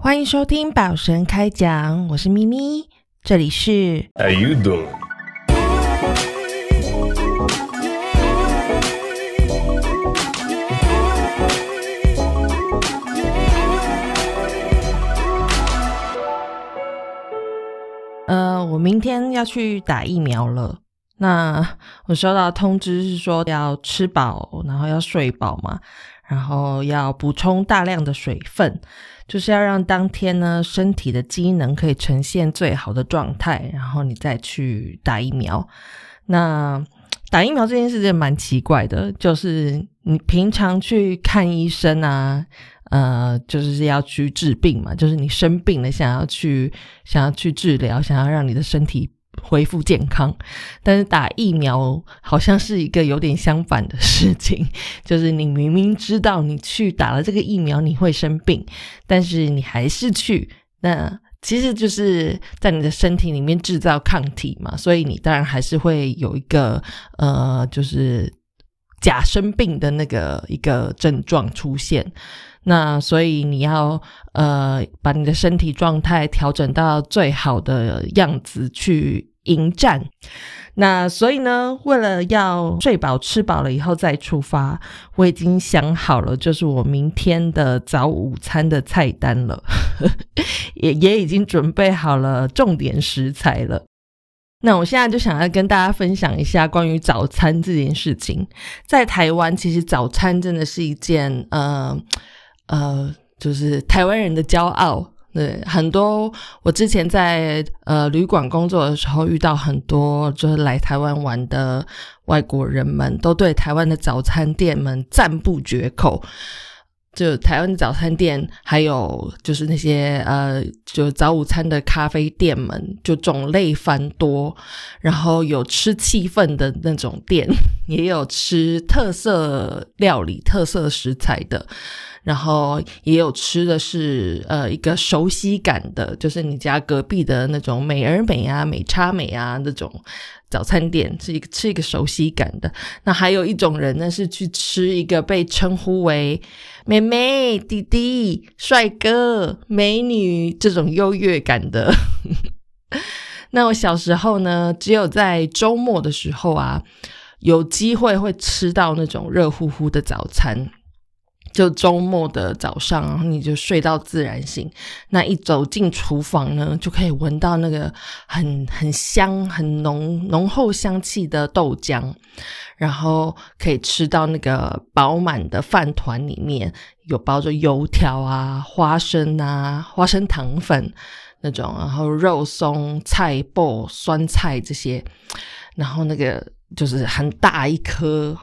欢迎收听宝神开讲，我是咪咪，这里是 How you doing? 呃，我明天要去打疫苗了。那我收到通知是说要吃饱，然后要睡饱嘛，然后要补充大量的水分，就是要让当天呢身体的机能可以呈现最好的状态，然后你再去打疫苗。那打疫苗这件事情蛮奇怪的，就是你平常去看医生啊，呃，就是要去治病嘛，就是你生病了，想要去想要去治疗，想要让你的身体恢复健康。但是打疫苗好像是一个有点相反的事情，就是你明明知道你去打了这个疫苗你会生病，但是你还是去，那其实就是在你的身体里面制造抗体嘛，所以你当然还是会有一个呃，就是假生病的那个一个症状出现。那所以你要呃把你的身体状态调整到最好的样子去迎战。那所以呢，为了要睡饱吃饱了以后再出发，我已经想好了，就是我明天的早午餐的菜单了，也也已经准备好了重点食材了。那我现在就想要跟大家分享一下关于早餐这件事情。在台湾，其实早餐真的是一件呃呃，就是台湾人的骄傲。对，很多我之前在呃旅馆工作的时候，遇到很多就是来台湾玩的外国人们，都对台湾的早餐店们赞不绝口。就台湾的早餐店，还有就是那些呃，就早午餐的咖啡店们，就种类繁多。然后有吃气氛的那种店，也有吃特色料理、特色食材的。然后也有吃的是呃一个熟悉感的，就是你家隔壁的那种美而美啊、美差美啊那种早餐店，是一个吃一个熟悉感的。那还有一种人呢，是去吃一个被称呼为妹妹、弟弟、帅哥、美女这种优越感的。那我小时候呢，只有在周末的时候啊，有机会会吃到那种热乎乎的早餐。就周末的早上，然后你就睡到自然醒。那一走进厨房呢，就可以闻到那个很很香、很浓浓厚香气的豆浆，然后可以吃到那个饱满的饭团，里面有包着油条啊、花生啊、花生糖粉那种，然后肉松、菜脯、酸菜这些，然后那个就是很大一颗。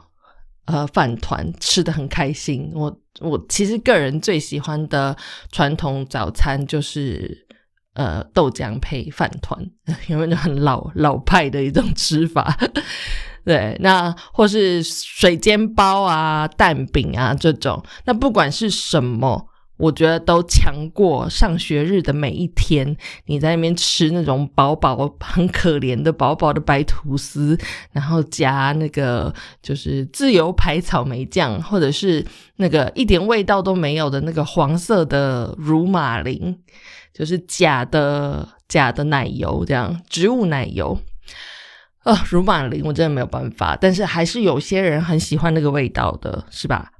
呃，饭团吃的很开心。我我其实个人最喜欢的传统早餐就是呃豆浆配饭团，因为很老老派的一种吃法。对，那或是水煎包啊、蛋饼啊这种，那不管是什么。我觉得都强过上学日的每一天，你在那边吃那种薄薄很可怜的薄薄的白吐司，然后加那个就是自由牌草莓酱，或者是那个一点味道都没有的那个黄色的乳马林，就是假的假的奶油，这样植物奶油啊，乳马林我真的没有办法，但是还是有些人很喜欢那个味道的，是吧？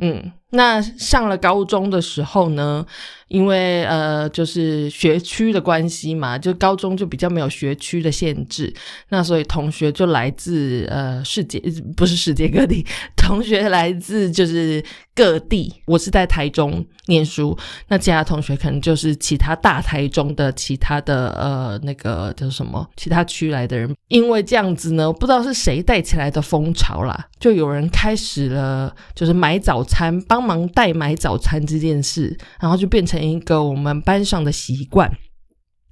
嗯，那上了高中的时候呢，因为呃，就是学区的关系嘛，就高中就比较没有学区的限制，那所以同学就来自呃世界，不是世界各地，同学来自就是各地。我是在台中念书，那其他同学可能就是其他大台中的其他的呃那个叫什么其他区来的人。因为这样子呢，不知道是谁带起来的风潮啦，就有人开始了，就是买早餐，帮帮忙代买早餐这件事，然后就变成一个我们班上的习惯。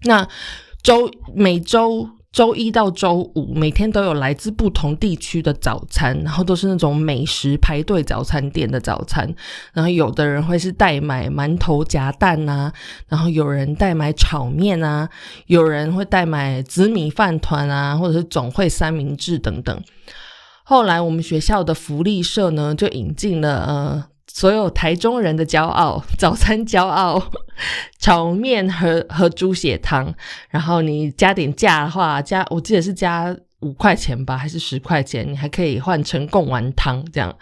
那周每周周一到周五，每天都有来自不同地区的早餐，然后都是那种美食排队早餐店的早餐。然后有的人会是代买馒头夹蛋啊，然后有人代买炒面啊，有人会代买紫米饭团啊，或者是总会三明治等等。后来我们学校的福利社呢，就引进了呃。所有台中人的骄傲，早餐骄傲，炒面和和猪血汤。然后你加点价的话，加我记得是加五块钱吧，还是十块钱？你还可以换成贡丸汤这样。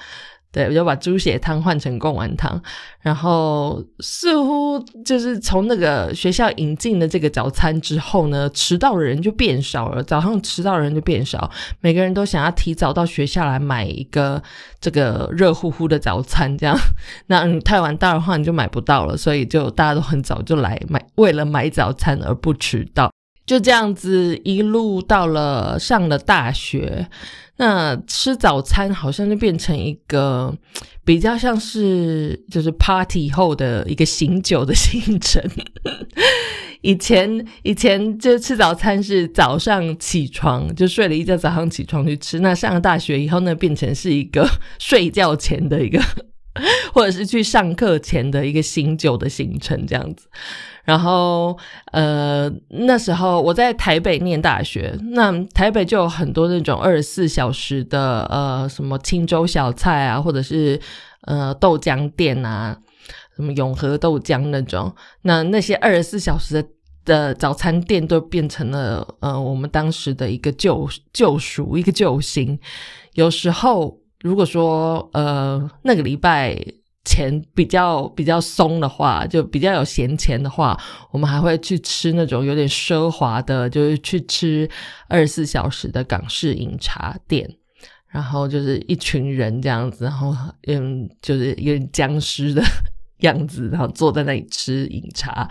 对，我就把猪血汤换成贡丸汤，然后似乎就是从那个学校引进的这个早餐之后呢，迟到的人就变少了。早上迟到的人就变少，每个人都想要提早到学校来买一个这个热乎乎的早餐，这样。那你太晚到的话，你就买不到了，所以就大家都很早就来买，为了买早餐而不迟到。就这样子一路到了上了大学。那吃早餐好像就变成一个比较像是就是 party 后的一个醒酒的行程。以前以前就吃早餐是早上起床就睡了一觉，早上起床去吃。那上了大学以后呢，变成是一个 睡觉前的一个，或者是去上课前的一个醒酒的行程，这样子。然后，呃，那时候我在台北念大学，那台北就有很多那种二十四小时的，呃，什么青州小菜啊，或者是呃豆浆店啊，什么永和豆浆那种。那那些二十四小时的的早餐店都变成了，呃，我们当时的一个救救赎，一个救星。有时候，如果说，呃，那个礼拜。钱比较比较松的话，就比较有闲钱的话，我们还会去吃那种有点奢华的，就是去吃二十四小时的港式饮茶店，然后就是一群人这样子，然后嗯，就是有点僵尸的。样子，然后坐在那里吃饮茶，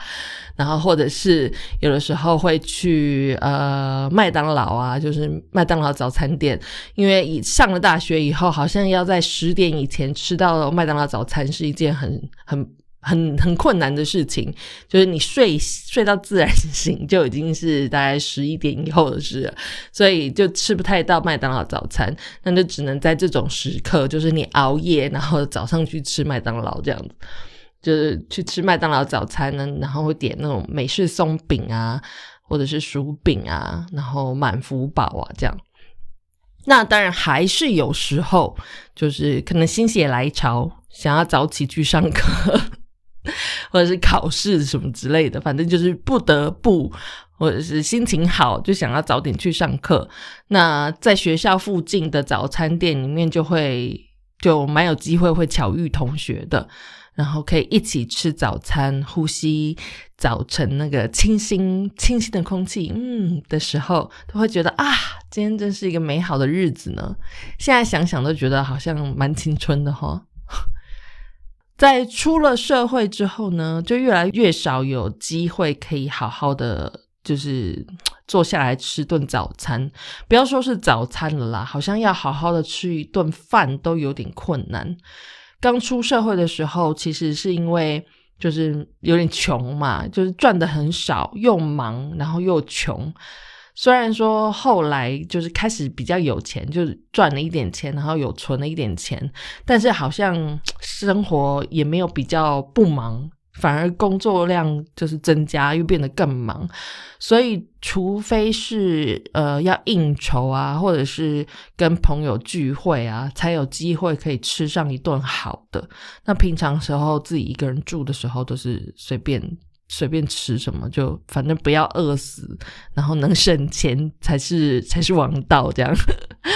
然后或者是有的时候会去呃麦当劳啊，就是麦当劳早餐店，因为上了大学以后，好像要在十点以前吃到麦当劳早餐是一件很很很很困难的事情，就是你睡睡到自然醒就已经是大概十一点以后的事，所以就吃不太到麦当劳早餐，那就只能在这种时刻，就是你熬夜，然后早上去吃麦当劳这样子。就是去吃麦当劳早餐呢，然后会点那种美式松饼啊，或者是薯饼啊，然后满福宝啊这样。那当然还是有时候，就是可能心血来潮，想要早起去上课，或者是考试什么之类的，反正就是不得不，或者是心情好，就想要早点去上课。那在学校附近的早餐店里面，就会就蛮有机会会巧遇同学的。然后可以一起吃早餐，呼吸早晨那个清新清新的空气，嗯的时候，都会觉得啊，今天真是一个美好的日子呢。现在想想都觉得好像蛮青春的哈。在出了社会之后呢，就越来越少有机会可以好好的就是坐下来吃顿早餐，不要说是早餐了啦，好像要好好的吃一顿饭都有点困难。刚出社会的时候，其实是因为就是有点穷嘛，就是赚的很少，又忙，然后又穷。虽然说后来就是开始比较有钱，就是赚了一点钱，然后有存了一点钱，但是好像生活也没有比较不忙。反而工作量就是增加，又变得更忙，所以除非是呃要应酬啊，或者是跟朋友聚会啊，才有机会可以吃上一顿好的。那平常时候自己一个人住的时候，都是随便随便吃什么，就反正不要饿死，然后能省钱才是 才是王道。这样，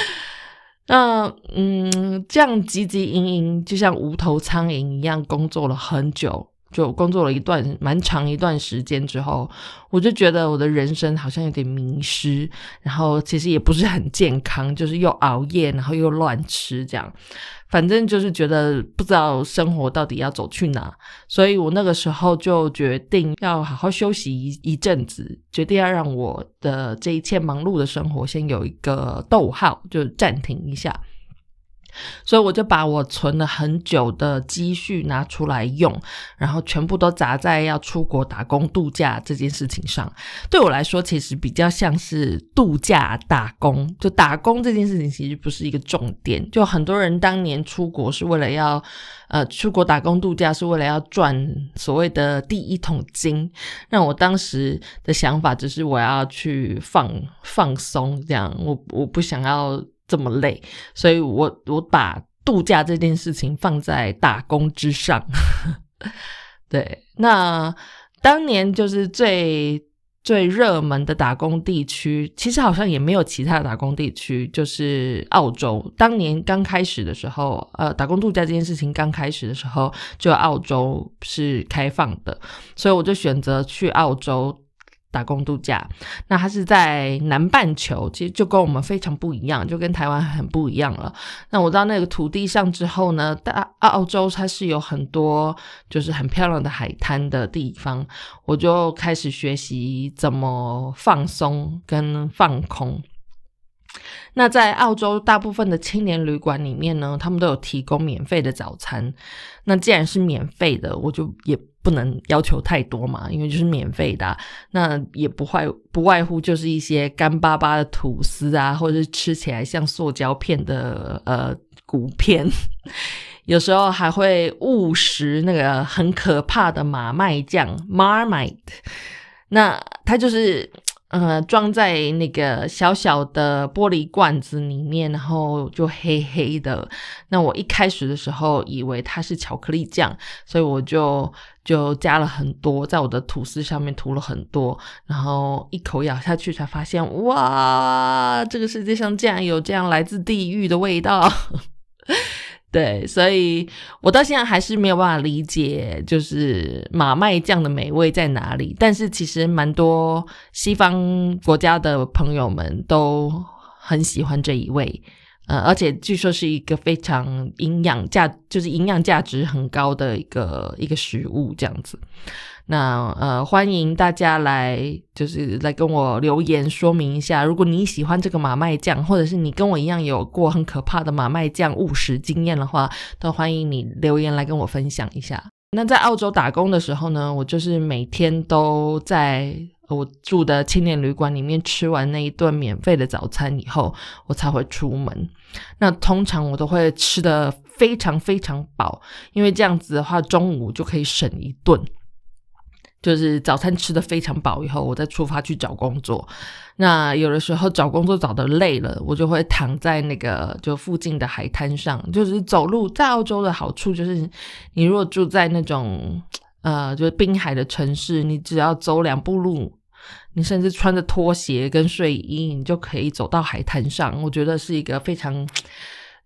那嗯，这样汲汲营营，就像无头苍蝇一样，工作了很久。就工作了一段蛮长一段时间之后，我就觉得我的人生好像有点迷失，然后其实也不是很健康，就是又熬夜，然后又乱吃，这样，反正就是觉得不知道生活到底要走去哪，所以我那个时候就决定要好好休息一一阵子，决定要让我的这一切忙碌的生活先有一个逗号，就暂停一下。所以我就把我存了很久的积蓄拿出来用，然后全部都砸在要出国打工度假这件事情上。对我来说，其实比较像是度假打工。就打工这件事情其实不是一个重点。就很多人当年出国是为了要，呃，出国打工度假是为了要赚所谓的第一桶金。让我当时的想法只是我要去放放松，这样我我不想要。这么累，所以我我把度假这件事情放在打工之上。对，那当年就是最。最热门的打工地区，其实好像也没有其他的打工地区，就是澳洲。当年刚开始的时候，呃，打工度假这件事情刚开始的时候，就澳洲是开放的，所以我就选择去澳洲。打工度假，那它是在南半球，其实就跟我们非常不一样，就跟台湾很不一样了。那我到那个土地上之后呢，大澳洲它是有很多就是很漂亮的海滩的地方，我就开始学习怎么放松跟放空。那在澳洲大部分的青年旅馆里面呢，他们都有提供免费的早餐。那既然是免费的，我就也不能要求太多嘛，因为就是免费的。那也不坏不外乎就是一些干巴巴的吐司啊，或者是吃起来像塑胶片的呃骨片，有时候还会误食那个很可怕的马麦酱 （Marmite）。那它就是。呃，装在那个小小的玻璃罐子里面，然后就黑黑的。那我一开始的时候以为它是巧克力酱，所以我就就加了很多，在我的吐司上面涂了很多，然后一口咬下去才发现，哇，这个世界上竟然有这样来自地狱的味道。对，所以我到现在还是没有办法理解，就是马麦酱的美味在哪里。但是其实蛮多西方国家的朋友们都很喜欢这一味，呃，而且据说是一个非常营养价，就是营养价值很高的一个一个食物，这样子。那呃，欢迎大家来，就是来跟我留言说明一下，如果你喜欢这个马麦酱，或者是你跟我一样有过很可怕的马麦酱误食经验的话，都欢迎你留言来跟我分享一下。那在澳洲打工的时候呢，我就是每天都在我住的青年旅馆里面吃完那一顿免费的早餐以后，我才会出门。那通常我都会吃的非常非常饱，因为这样子的话，中午就可以省一顿。就是早餐吃的非常饱以后，我再出发去找工作。那有的时候找工作找的累了，我就会躺在那个就附近的海滩上。就是走路在澳洲的好处就是，你如果住在那种呃就是滨海的城市，你只要走两步路，你甚至穿着拖鞋跟睡衣，你就可以走到海滩上。我觉得是一个非常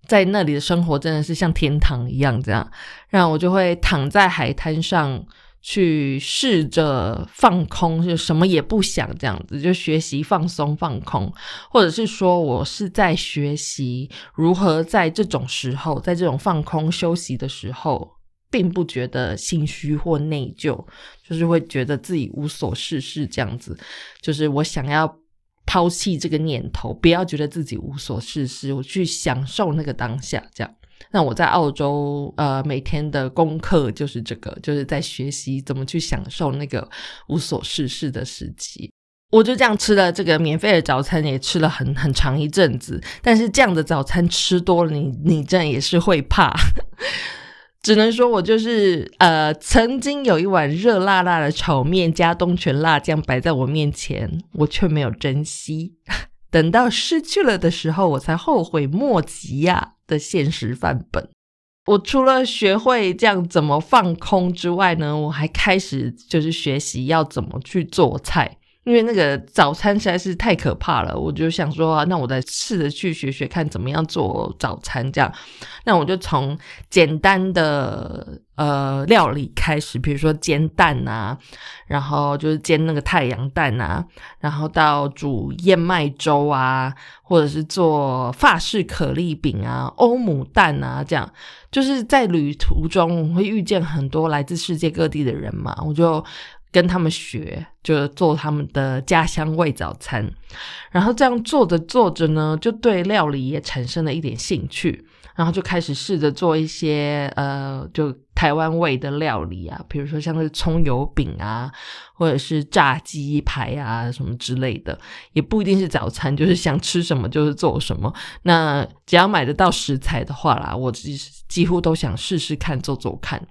在那里的生活真的是像天堂一样这样。然后我就会躺在海滩上。去试着放空，就什么也不想，这样子就学习放松放空，或者是说我是在学习如何在这种时候，在这种放空休息的时候，并不觉得心虚或内疚，就是会觉得自己无所事事这样子。就是我想要抛弃这个念头，不要觉得自己无所事事，我去享受那个当下，这样。那我在澳洲，呃，每天的功课就是这个，就是在学习怎么去享受那个无所事事的时期。我就这样吃了这个免费的早餐，也吃了很很长一阵子。但是这样的早餐吃多了，你你这样也是会怕。只能说我就是呃，曾经有一碗热辣辣的炒面加东泉辣酱摆在我面前，我却没有珍惜。等到失去了的时候，我才后悔莫及呀。的现实范本。我除了学会这样怎么放空之外呢，我还开始就是学习要怎么去做菜。因为那个早餐实在是太可怕了，我就想说，那我再试着去学学看怎么样做早餐。这样，那我就从简单的呃料理开始，比如说煎蛋啊，然后就是煎那个太阳蛋啊，然后到煮燕麦粥啊，或者是做法式可丽饼啊、欧姆蛋啊，这样就是在旅途中会遇见很多来自世界各地的人嘛，我就。跟他们学，就做他们的家乡味早餐，然后这样做着做着呢，就对料理也产生了一点兴趣，然后就开始试着做一些呃，就台湾味的料理啊，比如说像是葱油饼啊，或者是炸鸡排啊什么之类的，也不一定是早餐，就是想吃什么就是做什么。那只要买得到食材的话啦，我几几乎都想试试看做做看。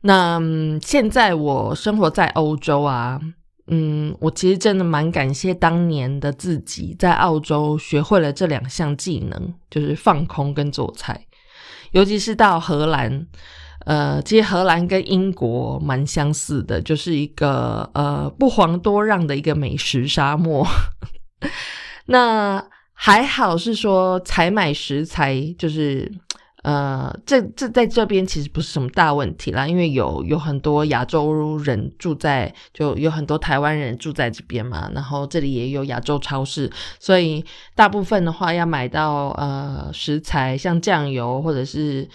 那现在我生活在欧洲啊，嗯，我其实真的蛮感谢当年的自己，在澳洲学会了这两项技能，就是放空跟做菜。尤其是到荷兰，呃，其实荷兰跟英国蛮相似的，就是一个呃不遑多让的一个美食沙漠。那还好是说采买食材，就是。呃，这这在这边其实不是什么大问题啦，因为有有很多亚洲人住在，就有很多台湾人住在这边嘛，然后这里也有亚洲超市，所以大部分的话要买到呃食材，像酱油或者是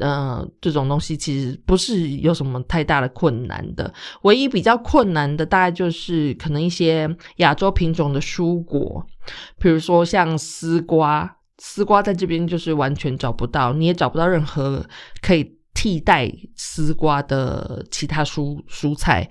呃这种东西，其实不是有什么太大的困难的。唯一比较困难的，大概就是可能一些亚洲品种的蔬果，比如说像丝瓜。丝瓜在这边就是完全找不到，你也找不到任何可以替代丝瓜的其他蔬蔬菜，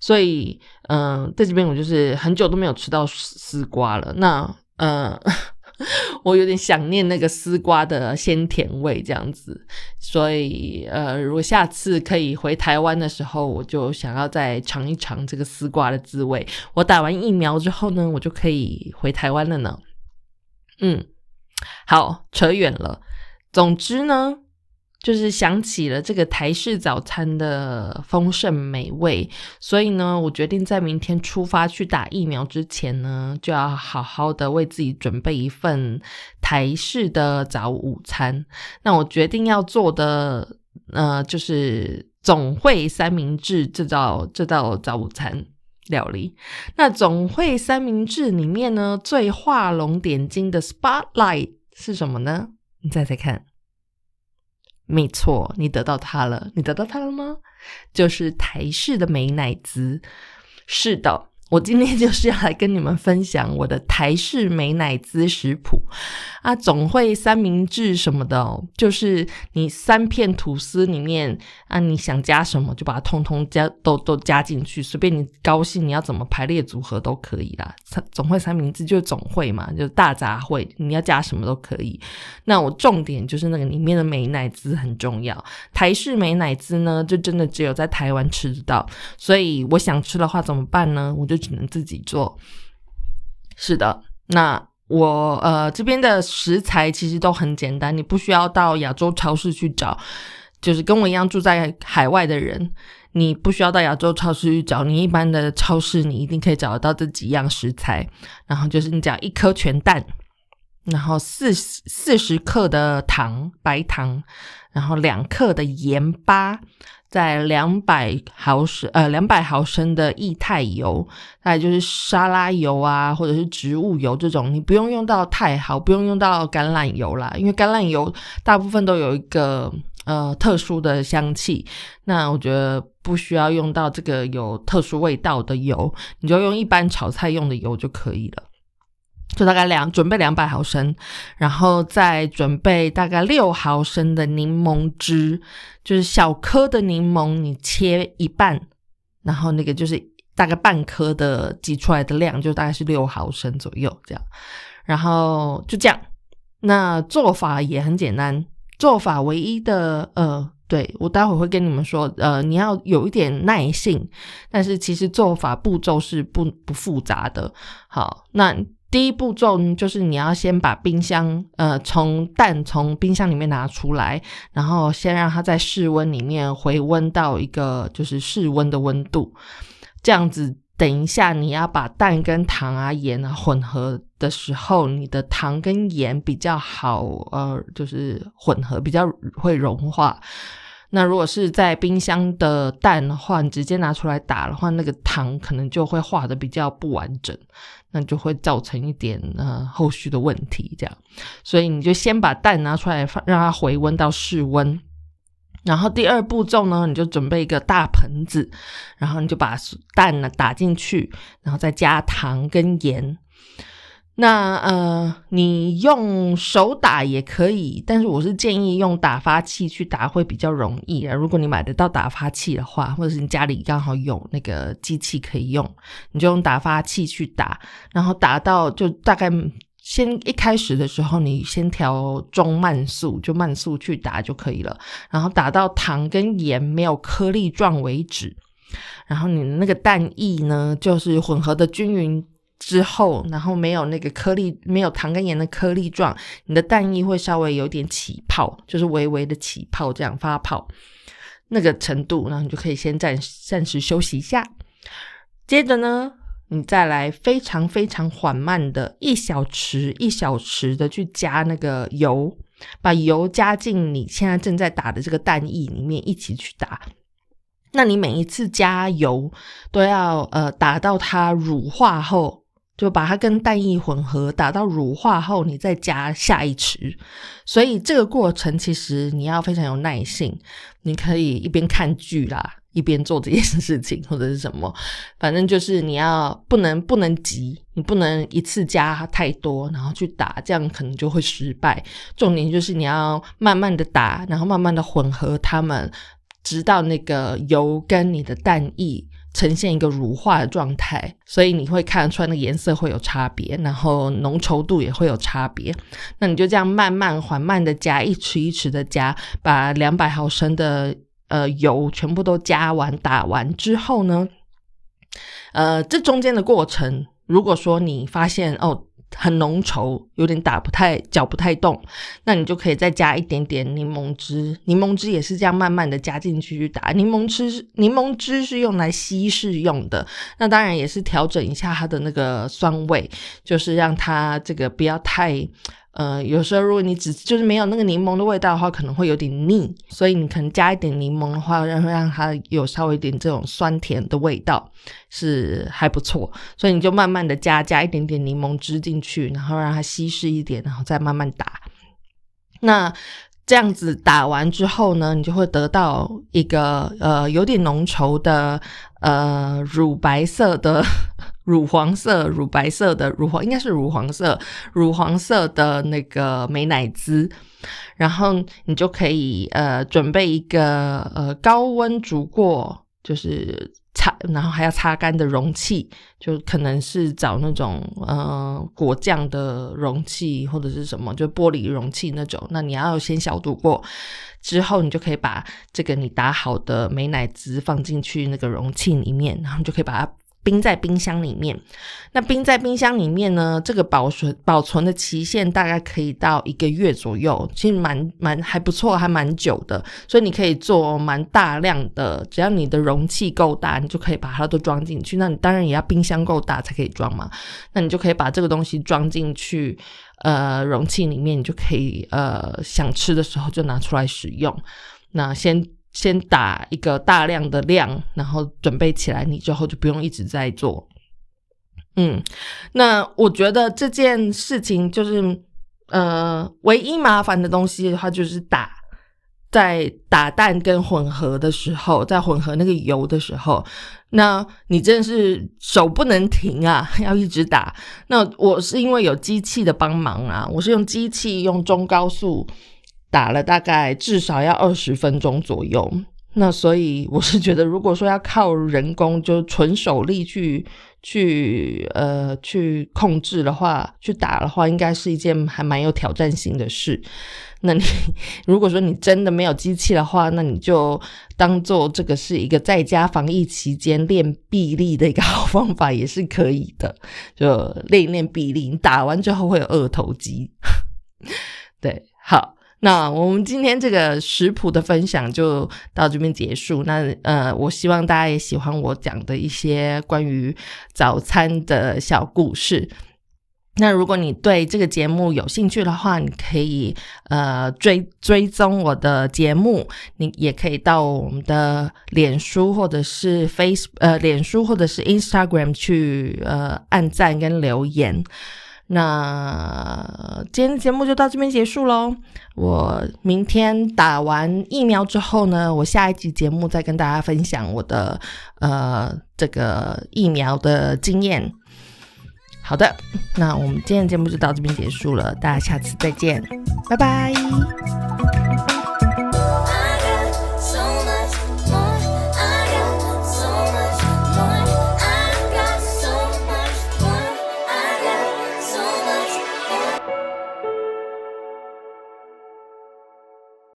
所以嗯，在这边我就是很久都没有吃到丝瓜了。那嗯，我有点想念那个丝瓜的鲜甜味这样子，所以呃，如果下次可以回台湾的时候，我就想要再尝一尝这个丝瓜的滋味。我打完疫苗之后呢，我就可以回台湾了呢。嗯。好，扯远了。总之呢，就是想起了这个台式早餐的丰盛美味，所以呢，我决定在明天出发去打疫苗之前呢，就要好好的为自己准备一份台式的早午餐。那我决定要做的，呃，就是总会三明治这道这道早午餐。料理，那总会三明治里面呢，最画龙点睛的 spotlight 是什么呢？你猜猜看。没错，你得到它了。你得到它了吗？就是台式的美乃滋。是的。我今天就是要来跟你们分享我的台式美乃滋食谱啊，总会三明治什么的哦，就是你三片吐司里面啊，你想加什么就把它通通加都都加进去，随便你高兴，你要怎么排列组合都可以啦。总会三明治就总会嘛，就大杂烩，你要加什么都可以。那我重点就是那个里面的美乃滋很重要，台式美乃滋呢，就真的只有在台湾吃得到，所以我想吃的话怎么办呢？我就。只能自己做，是的。那我呃这边的食材其实都很简单，你不需要到亚洲超市去找。就是跟我一样住在海外的人，你不需要到亚洲超市去找，你一般的超市你一定可以找得到这几样食材。然后就是你只要一颗全蛋，然后四四十克的糖白糖，然后两克的盐巴。在两百毫升呃两百毫升的液态油，再就是沙拉油啊，或者是植物油这种，你不用用到太好，不用用到橄榄油啦，因为橄榄油大部分都有一个呃特殊的香气，那我觉得不需要用到这个有特殊味道的油，你就用一般炒菜用的油就可以了。就大概两准备两百毫升，然后再准备大概六毫升的柠檬汁，就是小颗的柠檬，你切一半，然后那个就是大概半颗的挤出来的量，就大概是六毫升左右这样，然后就这样。那做法也很简单，做法唯一的呃，对我待会会跟你们说，呃，你要有一点耐性，但是其实做法步骤是不不复杂的。好，那。第一步骤，就是你要先把冰箱，呃，从蛋从冰箱里面拿出来，然后先让它在室温里面回温到一个就是室温的温度，这样子，等一下你要把蛋跟糖啊盐啊混合的时候，你的糖跟盐比较好，呃，就是混合比较会融化。那如果是在冰箱的蛋的话，你直接拿出来打的话，那个糖可能就会化的比较不完整。那就会造成一点呃后续的问题，这样，所以你就先把蛋拿出来放，让它回温到室温，然后第二步骤呢，你就准备一个大盆子，然后你就把蛋呢打进去，然后再加糖跟盐。那呃，你用手打也可以，但是我是建议用打发器去打会比较容易啊。如果你买得到打发器的话，或者是你家里刚好有那个机器可以用，你就用打发器去打，然后打到就大概先一开始的时候，你先调中慢速，就慢速去打就可以了。然后打到糖跟盐没有颗粒状为止。然后你那个蛋液呢，就是混合的均匀之后，然后没有那个颗粒，没有糖跟盐的颗粒状，你的蛋液会稍微有点起泡，就是微微的起泡，这样发泡那个程度，然后你就可以先暂暂时休息一下。接着呢，你再来非常非常缓慢的一小匙一小匙的去加那个油。把油加进你现在正在打的这个蛋液里面，一起去打。那你每一次加油都要呃打到它乳化后，就把它跟蛋液混合，打到乳化后，你再加下一匙。所以这个过程其实你要非常有耐性，你可以一边看剧啦。一边做这件事情或者是什么，反正就是你要不能不能急，你不能一次加太多，然后去打，这样可能就会失败。重点就是你要慢慢的打，然后慢慢的混合它们，直到那个油跟你的蛋液呈现一个乳化的状态，所以你会看得出来那颜色会有差别，然后浓稠度也会有差别。那你就这样慢慢缓慢的加，一匙一匙的加，把两百毫升的。呃，油全部都加完打完之后呢，呃，这中间的过程，如果说你发现哦很浓稠，有点打不太搅不太动，那你就可以再加一点点柠檬汁，柠檬汁也是这样慢慢的加进去去打。柠檬汁，柠檬汁是用来稀释用的，那当然也是调整一下它的那个酸味，就是让它这个不要太。呃，有时候如果你只就是没有那个柠檬的味道的话，可能会有点腻，所以你可能加一点柠檬的话，让让它有稍微一点这种酸甜的味道是还不错。所以你就慢慢的加加一点点柠檬汁进去，然后让它稀释一点，然后再慢慢打。那这样子打完之后呢，你就会得到一个呃有点浓稠的呃乳白色的。乳黄色、乳白色的乳黄应该是乳黄色、乳黄色的那个美奶滋，然后你就可以呃准备一个呃高温煮过，就是擦，然后还要擦干的容器，就可能是找那种呃果酱的容器或者是什么，就玻璃容器那种。那你要先消毒过之后，你就可以把这个你打好的美奶滋放进去那个容器里面，然后就可以把它。冰在冰箱里面，那冰在冰箱里面呢？这个保存保存的期限大概可以到一个月左右，其实蛮蛮还不错，还蛮久的。所以你可以做蛮大量的，只要你的容器够大，你就可以把它都装进去。那你当然也要冰箱够大才可以装嘛。那你就可以把这个东西装进去，呃，容器里面，你就可以呃想吃的时候就拿出来使用。那先。先打一个大量的量，然后准备起来，你之后就不用一直在做。嗯，那我觉得这件事情就是，呃，唯一麻烦的东西的话，就是打在打蛋跟混合的时候，在混合那个油的时候，那你真的是手不能停啊，要一直打。那我是因为有机器的帮忙啊，我是用机器用中高速。打了大概至少要二十分钟左右，那所以我是觉得，如果说要靠人工就纯手力去去呃去控制的话，去打的话，应该是一件还蛮有挑战性的事。那你 如果说你真的没有机器的话，那你就当做这个是一个在家防疫期间练臂力的一个 好方法，也是可以的。就练一练臂力，你打完之后会有二头肌。对，好。那我们今天这个食谱的分享就到这边结束。那呃，我希望大家也喜欢我讲的一些关于早餐的小故事。那如果你对这个节目有兴趣的话，你可以呃追追踪我的节目，你也可以到我们的脸书或者是 Face 呃脸书或者是 Instagram 去呃按赞跟留言。那今天的节目就到这边结束喽。我明天打完疫苗之后呢，我下一集节目再跟大家分享我的呃这个疫苗的经验。好的，那我们今天的节目就到这边结束了，大家下次再见，拜拜。